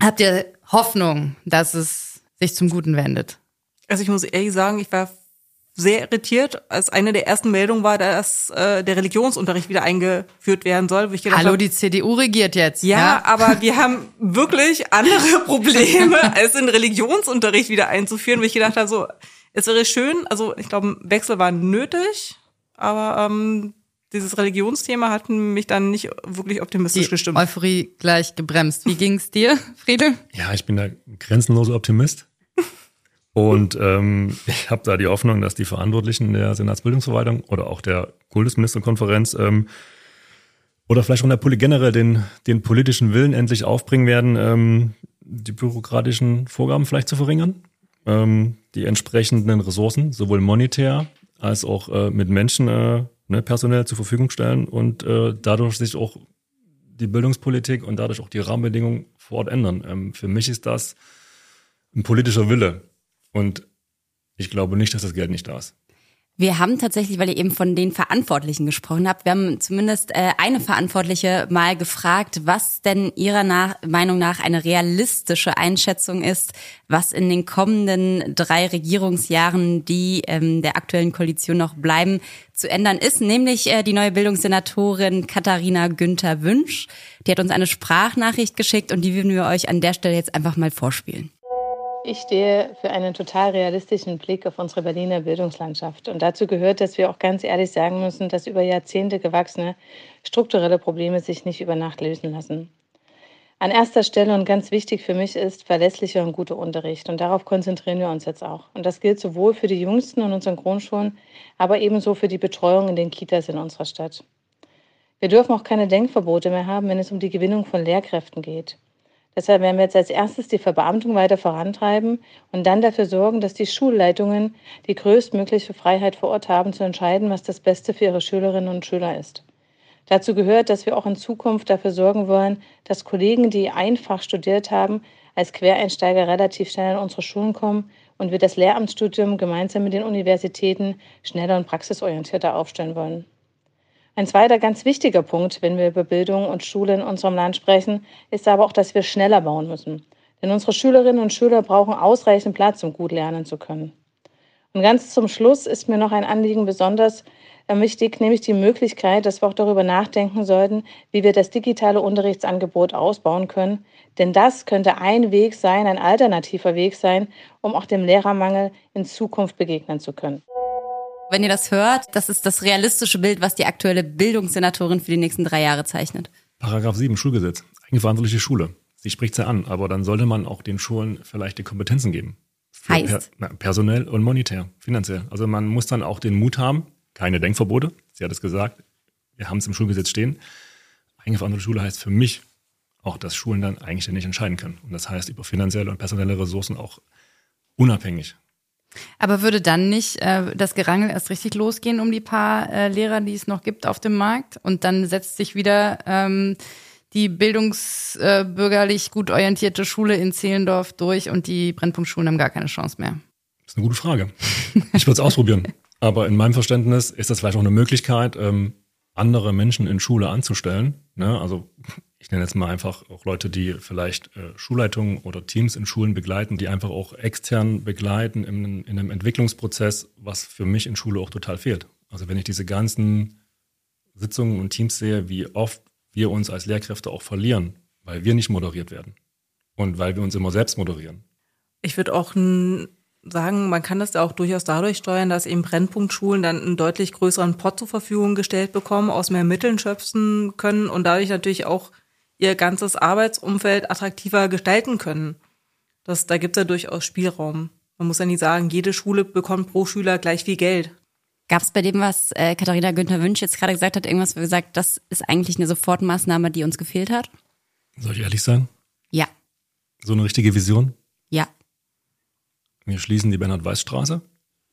Habt ihr Hoffnung, dass es sich zum Guten wendet? Also ich muss ehrlich sagen, ich war sehr irritiert, als eine der ersten Meldungen war, dass äh, der Religionsunterricht wieder eingeführt werden soll. Wo ich gedacht Hallo, hab, die CDU regiert jetzt. ja, aber wir haben wirklich andere Probleme, als den Religionsunterricht wieder einzuführen, wo ich gedacht habe, so, es wäre schön, also ich glaube, ein Wechsel war nötig, aber ähm, dieses Religionsthema hat mich dann nicht wirklich optimistisch Die gestimmt. Euphorie gleich gebremst. Wie ging's dir, Friedel? Ja, ich bin da grenzenloser Optimist. Und ähm, ich habe da die Hoffnung, dass die Verantwortlichen der Senatsbildungsverwaltung oder auch der Kultusministerkonferenz ähm, oder vielleicht auch der Poli generell den, den politischen Willen endlich aufbringen werden, ähm, die bürokratischen Vorgaben vielleicht zu verringern, ähm, die entsprechenden Ressourcen, sowohl monetär als auch äh, mit Menschen äh, ne, personell zur Verfügung stellen und äh, dadurch sich auch die Bildungspolitik und dadurch auch die Rahmenbedingungen vor Ort ändern. Ähm, für mich ist das ein politischer Wille. Und ich glaube nicht, dass das Geld nicht da ist. Wir haben tatsächlich, weil ihr eben von den Verantwortlichen gesprochen habt, wir haben zumindest äh, eine Verantwortliche mal gefragt, was denn ihrer nach, Meinung nach eine realistische Einschätzung ist, was in den kommenden drei Regierungsjahren, die ähm, der aktuellen Koalition noch bleiben, zu ändern ist, nämlich äh, die neue Bildungssenatorin Katharina Günther Wünsch. Die hat uns eine Sprachnachricht geschickt und die würden wir euch an der Stelle jetzt einfach mal vorspielen. Ich stehe für einen total realistischen Blick auf unsere Berliner Bildungslandschaft. Und dazu gehört, dass wir auch ganz ehrlich sagen müssen, dass über Jahrzehnte gewachsene strukturelle Probleme sich nicht über Nacht lösen lassen. An erster Stelle und ganz wichtig für mich ist verlässlicher und guter Unterricht. Und darauf konzentrieren wir uns jetzt auch. Und das gilt sowohl für die Jüngsten in unseren Grundschulen, aber ebenso für die Betreuung in den Kitas in unserer Stadt. Wir dürfen auch keine Denkverbote mehr haben, wenn es um die Gewinnung von Lehrkräften geht. Deshalb werden wir jetzt als erstes die Verbeamtung weiter vorantreiben und dann dafür sorgen, dass die Schulleitungen die größtmögliche Freiheit vor Ort haben, zu entscheiden, was das Beste für ihre Schülerinnen und Schüler ist. Dazu gehört, dass wir auch in Zukunft dafür sorgen wollen, dass Kollegen, die einfach studiert haben, als Quereinsteiger relativ schnell in unsere Schulen kommen und wir das Lehramtsstudium gemeinsam mit den Universitäten schneller und praxisorientierter aufstellen wollen. Ein zweiter ganz wichtiger Punkt, wenn wir über Bildung und Schule in unserem Land sprechen, ist aber auch, dass wir schneller bauen müssen. Denn unsere Schülerinnen und Schüler brauchen ausreichend Platz, um gut lernen zu können. Und ganz zum Schluss ist mir noch ein Anliegen besonders äh, wichtig, nämlich die Möglichkeit, dass wir auch darüber nachdenken sollten, wie wir das digitale Unterrichtsangebot ausbauen können. Denn das könnte ein Weg sein, ein alternativer Weg sein, um auch dem Lehrermangel in Zukunft begegnen zu können. Wenn ihr das hört, das ist das realistische Bild, was die aktuelle Bildungssenatorin für die nächsten drei Jahre zeichnet. Paragraph 7 Schulgesetz. Eigenverantwortliche Schule. Sie spricht ja an, aber dann sollte man auch den Schulen vielleicht die Kompetenzen geben. Heißt? Per, na, personell und monetär, finanziell. Also man muss dann auch den Mut haben, keine Denkverbote. Sie hat es gesagt. Wir haben es im Schulgesetz stehen. Eigenverantwortliche Schule heißt für mich auch, dass Schulen dann eigenständig entscheiden können. Und das heißt über finanzielle und personelle Ressourcen auch unabhängig aber würde dann nicht äh, das Gerangel erst richtig losgehen um die paar äh, Lehrer, die es noch gibt auf dem Markt? Und dann setzt sich wieder ähm, die bildungsbürgerlich gut orientierte Schule in Zehlendorf durch und die Brennpunktschulen haben gar keine Chance mehr. Das ist eine gute Frage. Ich würde es ausprobieren. Aber in meinem Verständnis ist das vielleicht auch eine Möglichkeit, ähm, andere Menschen in Schule anzustellen. Ne? Also ich nenne jetzt mal einfach auch Leute, die vielleicht äh, Schulleitungen oder Teams in Schulen begleiten, die einfach auch extern begleiten in, in einem Entwicklungsprozess, was für mich in Schule auch total fehlt. Also wenn ich diese ganzen Sitzungen und Teams sehe, wie oft wir uns als Lehrkräfte auch verlieren, weil wir nicht moderiert werden und weil wir uns immer selbst moderieren. Ich würde auch sagen, man kann das ja auch durchaus dadurch steuern, dass eben Brennpunktschulen dann einen deutlich größeren Pot zur Verfügung gestellt bekommen, aus mehr Mitteln schöpfen können und dadurch natürlich auch ihr ganzes Arbeitsumfeld attraktiver gestalten können. Das, da gibt es ja durchaus Spielraum. Man muss ja nicht sagen, jede Schule bekommt pro Schüler gleich viel Geld. Gab es bei dem, was äh, Katharina Günther Wünsch jetzt gerade gesagt hat, irgendwas, wo wir gesagt, das ist eigentlich eine Sofortmaßnahme, die uns gefehlt hat? Soll ich ehrlich sagen? Ja. So eine richtige Vision? Wir schließen die Bernhard-Weiß-Straße.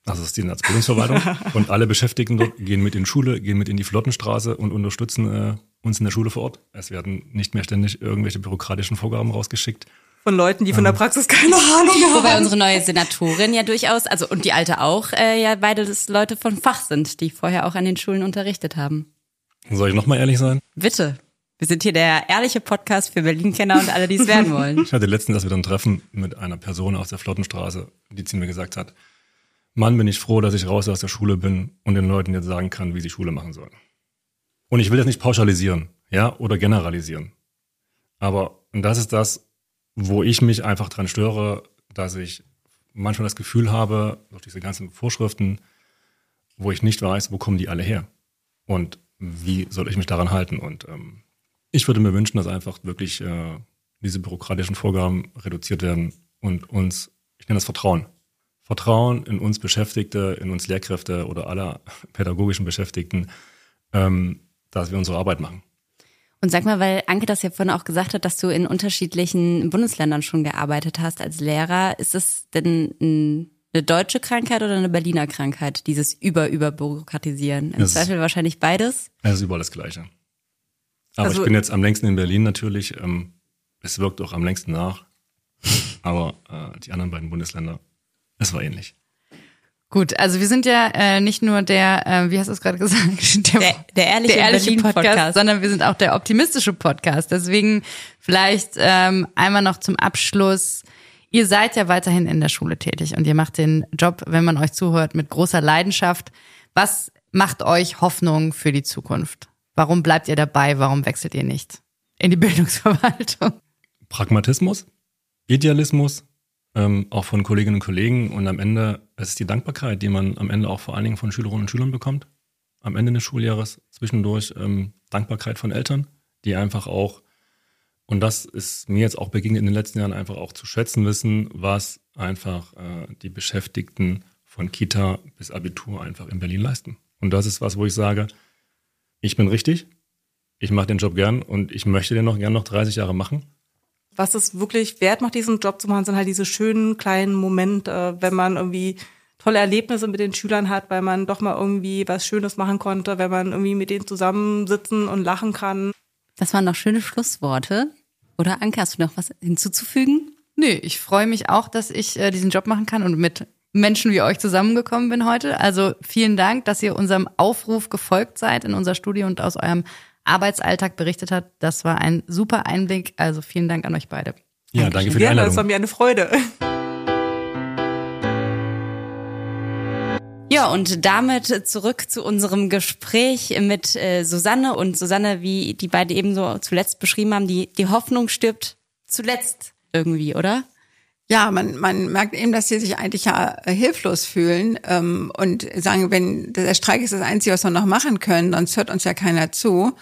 Also das ist die Netzbildungsverwaltung. und alle Beschäftigten dort gehen mit in die Schule, gehen mit in die Flottenstraße und unterstützen äh, uns in der Schule vor Ort. Es werden nicht mehr ständig irgendwelche bürokratischen Vorgaben rausgeschickt. Von Leuten, die von der ähm. Praxis keine Ahnung haben. Wobei unsere neue Senatorin ja durchaus, also und die alte auch, äh, ja beide Leute von Fach sind, die vorher auch an den Schulen unterrichtet haben. Soll ich nochmal ehrlich sein? Bitte. Wir sind hier der ehrliche Podcast für Berlin-Kenner und alle, die es werden wollen. Ich hatte letztens das wieder ein Treffen mit einer Person aus der Flottenstraße, die zu mir gesagt hat, Mann, bin ich froh, dass ich raus aus der Schule bin und den Leuten jetzt sagen kann, wie sie Schule machen sollen. Und ich will das nicht pauschalisieren, ja, oder generalisieren. Aber das ist das, wo ich mich einfach dran störe, dass ich manchmal das Gefühl habe, durch diese ganzen Vorschriften, wo ich nicht weiß, wo kommen die alle her? Und wie soll ich mich daran halten? Und ähm, ich würde mir wünschen, dass einfach wirklich äh, diese bürokratischen Vorgaben reduziert werden und uns, ich nenne das Vertrauen. Vertrauen in uns Beschäftigte, in uns Lehrkräfte oder aller pädagogischen Beschäftigten, ähm, dass wir unsere Arbeit machen. Und sag mal, weil Anke das ja vorhin auch gesagt hat, dass du in unterschiedlichen Bundesländern schon gearbeitet hast als Lehrer, ist es denn eine deutsche Krankheit oder eine Berliner Krankheit, dieses Über-Überbürokratisieren? Im Zweifel wahrscheinlich beides? Es ist überall das Gleiche. Aber also, ich bin jetzt am längsten in Berlin natürlich. Ähm, es wirkt auch am längsten nach. Aber äh, die anderen beiden Bundesländer, es war ähnlich. Gut, also wir sind ja äh, nicht nur der, äh, wie hast du es gerade gesagt, der, Der- der ehrliche der ehrliche Berlin Podcast, Podcast. sondern wir sind auch der optimistische Podcast. Deswegen vielleicht ähm, einmal noch zum Abschluss. Ihr seid ja weiterhin in der Schule tätig und ihr macht den Job, wenn man euch zuhört, mit großer Leidenschaft. Was macht euch Hoffnung für die Zukunft? Warum bleibt ihr dabei? Warum wechselt ihr nicht in die Bildungsverwaltung? Pragmatismus, Idealismus, ähm, auch von Kolleginnen und Kollegen und am Ende es ist die Dankbarkeit, die man am Ende auch vor allen Dingen von Schülerinnen und Schülern bekommt. Am Ende des Schuljahres zwischendurch ähm, Dankbarkeit von Eltern, die einfach auch, und das ist mir jetzt auch begegnet in den letzten Jahren, einfach auch zu schätzen wissen, was einfach äh, die Beschäftigten von Kita bis Abitur einfach in Berlin leisten. Und das ist was, wo ich sage, ich bin richtig, ich mache den Job gern und ich möchte den noch gern noch 30 Jahre machen. was es wirklich wert macht, diesen Job zu machen, sind halt diese schönen kleinen Momente, wenn man irgendwie tolle Erlebnisse mit den Schülern hat, weil man doch mal irgendwie was Schönes machen konnte, wenn man irgendwie mit denen zusammensitzen und lachen kann. Das waren noch schöne Schlussworte. Oder Anke, hast du noch was hinzuzufügen? Nö, ich freue mich auch, dass ich äh, diesen Job machen kann und mit Menschen wie euch zusammengekommen bin heute. Also vielen Dank, dass ihr unserem Aufruf gefolgt seid in unser Studio und aus eurem Arbeitsalltag berichtet habt. Das war ein super Einblick. Also vielen Dank an euch beide. Ja, danke für die Gerne, das war Einladung. mir eine Freude. Ja, und damit zurück zu unserem Gespräch mit äh, Susanne und Susanne, wie die beiden eben so zuletzt beschrieben haben, die, die Hoffnung stirbt zuletzt irgendwie, oder? Ja, man, man merkt eben, dass sie sich eigentlich ja äh, hilflos fühlen ähm, und sagen, wenn der Streik ist das Einzige, was wir noch machen können, sonst hört uns ja keiner zu.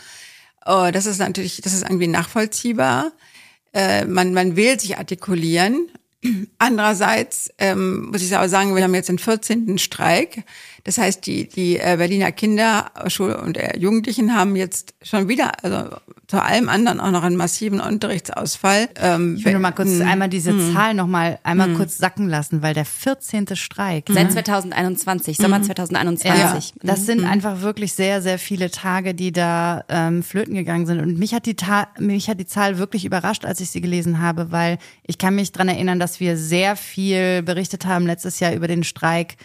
Oh, das ist natürlich, das ist irgendwie nachvollziehbar. Äh, man, man will sich artikulieren. Andererseits ähm, muss ich aber sagen, wir haben jetzt den 14. Streik. Das heißt, die, die äh, Berliner Kinder Schul- und äh, Jugendlichen haben jetzt schon wieder, also zu allem anderen auch noch einen massiven Unterrichtsausfall. Ähm, Ich will nur mal kurz wenn- einmal diese Zahl noch mal einmal kurz sacken lassen, weil der 14. Streik. Seit 2021, Sommer 2021. Ja, das sind einfach wirklich sehr, sehr viele Tage, die da ähm, flöten gegangen sind. Und mich hat die Ta mich hat die Zahl wirklich überrascht, als ich sie gelesen habe, weil ich kann mich dran erinnern, dass wir sehr viel berichtet haben letztes Jahr über den Streik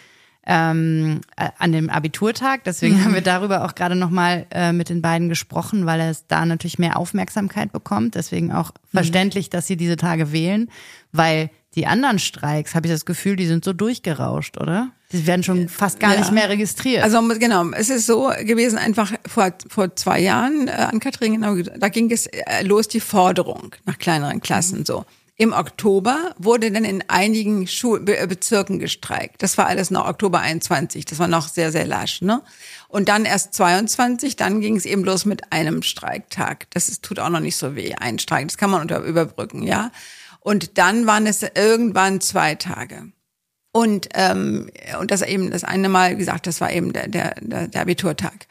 ähm, äh, an dem Abiturtag. Deswegen haben wir darüber auch gerade noch mal äh, mit den beiden gesprochen, weil es da natürlich mehr Aufmerksamkeit bekommt. Deswegen auch verständlich, dass sie diese Tage wählen, weil die anderen Streiks, habe ich das Gefühl, die sind so durchgerauscht, oder? Die werden schon fast gar Ja. nicht mehr registriert. Also genau, es ist so gewesen, einfach vor, vor zwei Jahren, äh, an Kathrin, genau, da ging es äh, los, die Forderung nach kleineren Klassen so. Im Oktober wurde dann in einigen Schul Be äh, gestreikt. Das war alles noch Oktober 21, das war noch sehr, sehr lasch. Ne? Und dann erst 22, dann ging es eben los mit einem Streiktag. Das ist, tut auch noch nicht so weh, ein Streik, das kann man unter, überbrücken, ja. Und dann waren es irgendwann zwei Tage. Und, ähm, und das eben das eine Mal, wie gesagt, das war eben der, der, der, der Abiturtag.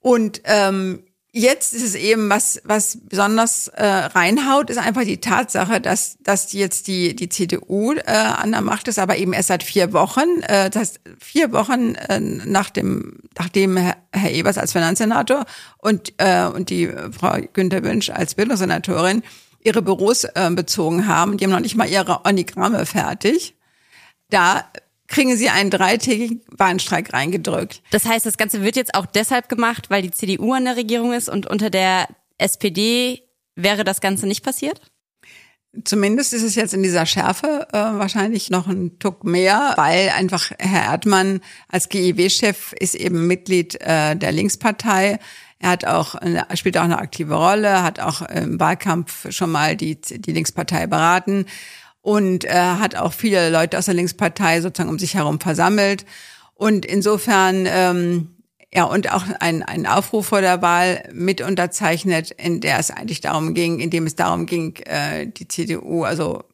Und ähm, jetzt ist es eben, was, was besonders äh, reinhaut, ist einfach die Tatsache, dass, dass jetzt die, die CDU äh, an der Macht ist, aber eben erst seit vier Wochen. Äh, das heißt, vier Wochen äh, nach dem, nachdem Herr, Herr Ebers als Finanzsenator und, äh, und die Frau Günther Wünsch als Bildungssenatorin ihre Büros äh, bezogen haben. Die haben noch nicht mal ihre Onigramme fertig. Da kriegen sie einen dreitägigen Warnstreik reingedrückt. Das heißt, das Ganze wird jetzt auch deshalb gemacht, weil die CDU an der Regierung ist und unter der SPD wäre das Ganze nicht passiert? Zumindest ist es jetzt in dieser Schärfe äh, wahrscheinlich noch ein Tuck mehr, weil einfach Herr Erdmann als GIW-Chef ist eben Mitglied äh, der Linkspartei. Er hat auch eine, spielt auch eine aktive Rolle, hat auch im Wahlkampf schon mal die, die Linkspartei beraten und äh, hat auch viele Leute aus der Linkspartei sozusagen um sich herum versammelt. Und insofern ähm, ja, und auch ein, ein Aufruf vor der Wahl mit unterzeichnet, in der es eigentlich darum ging, in dem es darum ging, äh, die CDU, also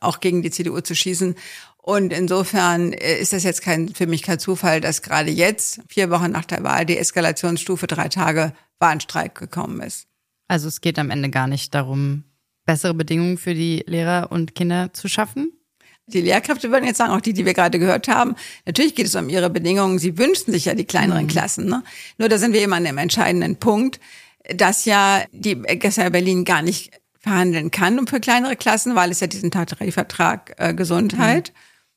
auch gegen die CDU zu schießen. Und insofern äh, ist das jetzt kein, für mich kein Zufall, dass gerade jetzt, vier Wochen nach der Wahl, die Eskalationsstufe drei Tage Warnstreik gekommen ist. Also es geht am Ende gar nicht darum, bessere Bedingungen für die Lehrer und Kinder zu schaffen. Die Lehrkräfte würden jetzt sagen, auch die, die wir gerade gehört haben, natürlich geht es um ihre Bedingungen. Sie wünschen sich ja die kleineren Klassen. Ne? Nur da sind wir eben an dem entscheidenden Punkt, dass ja die ja Berlin gar nicht verhandeln kann um für kleinere Klassen, weil es ja diesen Tarifvertrag äh, Gesundheit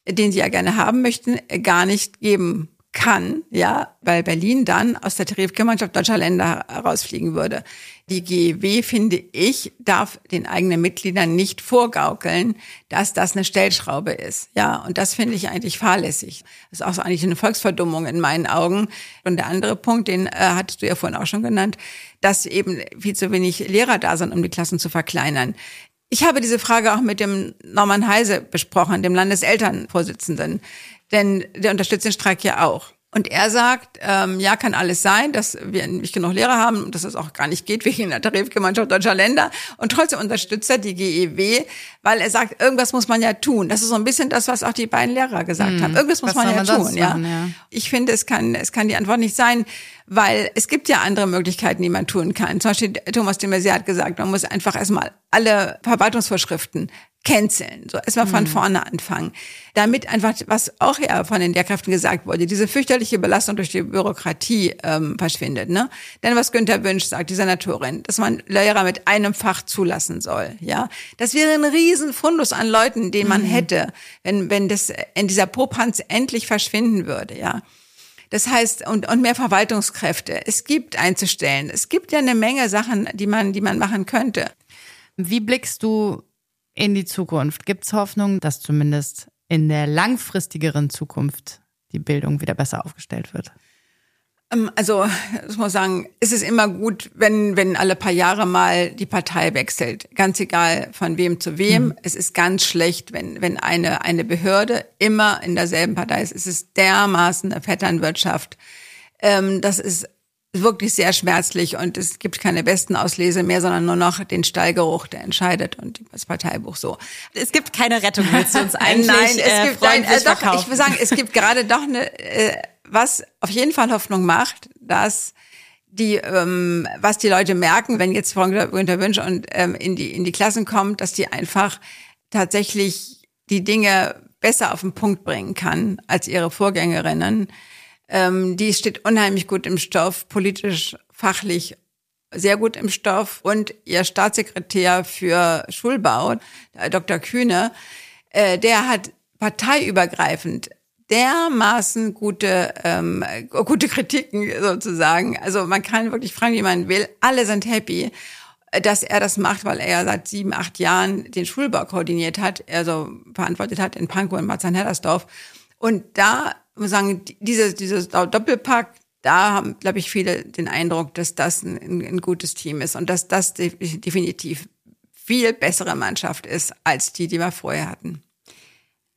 den sie ja gerne haben möchten, gar nicht geben kann, ja, weil Berlin dann aus der Tarifgemeinschaft deutscher Länder herausfliegen würde. Die GEW, finde ich, darf den eigenen Mitgliedern nicht vorgaukeln, dass das eine Stellschraube ist. Ja, und das finde ich eigentlich fahrlässig. Das ist auch so eigentlich eine Volksverdummung in meinen Augen. Und der andere Punkt, den äh, hattest du ja vorhin auch schon genannt, dass eben viel zu wenig Lehrer da sind, um die Klassen zu verkleinern. Ich habe diese Frage auch mit dem Norman Heise besprochen, dem Landeselternvorsitzenden, denn der unterstützt den Streik ja auch. Und er sagt, ähm, ja, kann alles sein, dass wir nicht genug Lehrer haben und dass es auch gar nicht geht wegen der Tarifgemeinschaft deutscher Länder. Und trotzdem unterstützt er die GEW, weil er sagt, irgendwas muss man ja tun. Das ist so ein bisschen das, was auch die beiden Lehrer gesagt hm. haben. Irgendwas muss man ja man tun. Ja. Machen, ja. Ich finde, es kann, es kann die Antwort nicht sein, weil es gibt ja andere Möglichkeiten, die man tun kann. Zum Beispiel Thomas de Maizière hat gesagt, man muss einfach erstmal alle Verwaltungsvorschriften canceln, so erstmal von mhm. vorne anfangen. Damit einfach, was auch ja von den Lehrkräften gesagt wurde, diese fürchterliche Belastung durch die Bürokratie ähm, verschwindet. Ne? Denn was Günther Wünsch sagt, die Senatorin, dass man Lehrer mit einem Fach zulassen soll. Ja, Das wäre ein riesen Fundus an Leuten, den man mhm. hätte, wenn, wenn das in dieser Popanz endlich verschwinden würde. Ja. Das heißt, und, und mehr Verwaltungskräfte. Es gibt einzustellen. Es gibt ja eine Menge Sachen, die man, die man machen könnte. Wie blickst du in die Zukunft? Gibt es Hoffnung, dass zumindest in der langfristigeren Zukunft die Bildung wieder besser aufgestellt wird? Ähm, also, ich muss sagen, es ist immer gut, wenn, wenn alle paar Jahre mal die Partei wechselt. Ganz egal von wem zu wem. Mhm. Es ist ganz schlecht, wenn, wenn eine, eine Behörde immer in derselben Partei ist. Es ist dermaßen eine Vetternwirtschaft. Ähm, das ist wirklich sehr schmerzlich und es gibt keine besten Auslese mehr, sondern nur noch den Stallgeruch, der entscheidet und das Parteibuch so. Es gibt keine Rettung, willst du uns eigentlich Nein, es äh, gibt nein, äh, doch, ich will sagen, es gibt gerade doch eine, äh, was auf jeden Fall Hoffnung macht, dass die, ähm, was die Leute merken, wenn jetzt Frau Günther Wünsch und ähm, in die in die Klassen kommt, dass die einfach tatsächlich die Dinge besser auf den Punkt bringen kann als ihre Vorgängerinnen ähm, die steht unheimlich gut im Stoff, politisch, fachlich sehr gut im Stoff. Und ihr Staatssekretär für Schulbau, Dr. Kühne, äh, der hat parteiübergreifend dermaßen gute, ähm, gute Kritiken sozusagen. Also man kann wirklich fragen, wie man will. Alle sind happy, dass er das macht, weil er ja seit sieben, acht Jahren den Schulbau koordiniert hat, also verantwortet hat in Pankow und Marzahn-Hellersdorf. Und da muss sagen, dieses, dieses Doppelpack, da haben, glaube ich, viele den Eindruck, dass das ein, ein gutes Team ist und dass das definitiv viel bessere Mannschaft ist als die, die wir vorher hatten.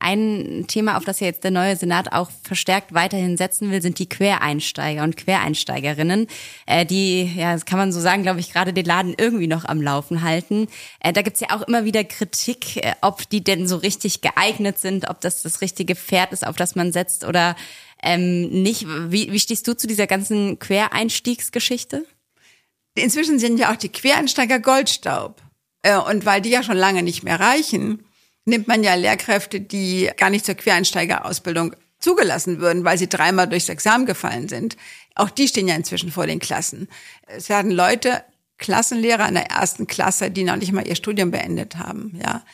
Ein Thema, auf das ja jetzt der neue Senat auch verstärkt weiterhin setzen will, sind die Quereinsteiger und Quereinsteigerinnen, äh, die, ja, das kann man so sagen, glaube ich, gerade den Laden irgendwie noch am Laufen halten. Äh, da gibt's ja auch immer wieder Kritik, äh, ob die denn so richtig geeignet sind, ob das das richtige Pferd ist, auf das man setzt oder ähm, nicht. Wie, wie stehst du zu dieser ganzen Quereinstiegsgeschichte? Inzwischen sind ja auch die Quereinsteiger Goldstaub. Und weil die ja schon lange nicht mehr reichen, nimmt man ja Lehrkräfte, die gar nicht zur Quereinsteigerausbildung zugelassen würden, weil sie dreimal durchs Examen gefallen sind. Auch die stehen ja inzwischen vor den Klassen. Es werden Leute, Klassenlehrer in der ersten Klasse, die noch nicht mal ihr Studium beendet haben, ja.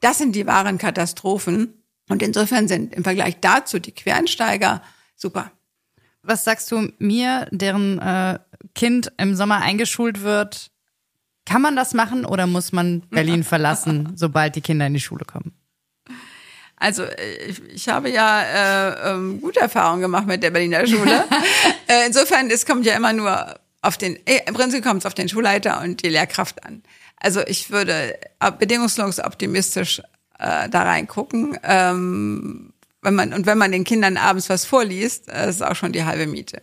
Das sind die wahren Katastrophen. Und insofern sind im Vergleich dazu die Quereinsteiger super. Was sagst du mir, deren äh, Kind im Sommer eingeschult wird, kann man das machen oder muss man Berlin verlassen, sobald die Kinder in die Schule kommen? Also ich, ich habe ja äh, ähm, gute Erfahrungen gemacht mit der Berliner Schule. äh, insofern, es kommt ja immer nur auf den, äh, im Prinzip kommt es auf den Schulleiter und die Lehrkraft an. Also ich würde bedingungslos optimistisch äh, da reingucken. Ähm, wenn man, und wenn man den Kindern abends was vorliest, äh, ist auch schon die halbe Miete.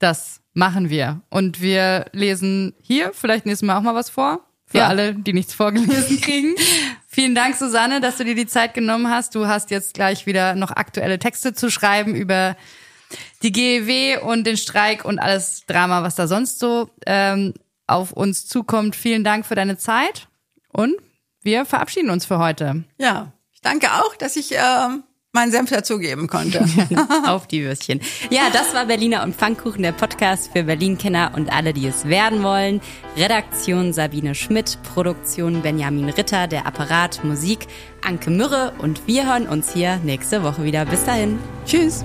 Das machen wir. Und wir lesen hier vielleicht nächstes Mal auch mal was vor. Für ja. alle, die nichts vorgelesen kriegen. Vielen Dank, Susanne, dass du dir die Zeit genommen hast. Du hast jetzt gleich wieder noch aktuelle Texte zu schreiben über die GEW und den Streik und alles Drama, was da sonst so ähm, auf uns zukommt. Vielen Dank für deine Zeit und wir verabschieden uns für heute. Ja, ich danke auch, dass ich äh, meinen Senf dazugeben konnte. Auf die Würstchen. Ja, das war Berliner und Pfannkuchen, der Podcast für Berlin-Kenner und alle, die es werden wollen. Redaktion Sabine Schmidt, Produktion Benjamin Ritter, der Apparat, Musik Anke Mürre und wir hören uns hier nächste Woche wieder. Bis dahin. Tschüss.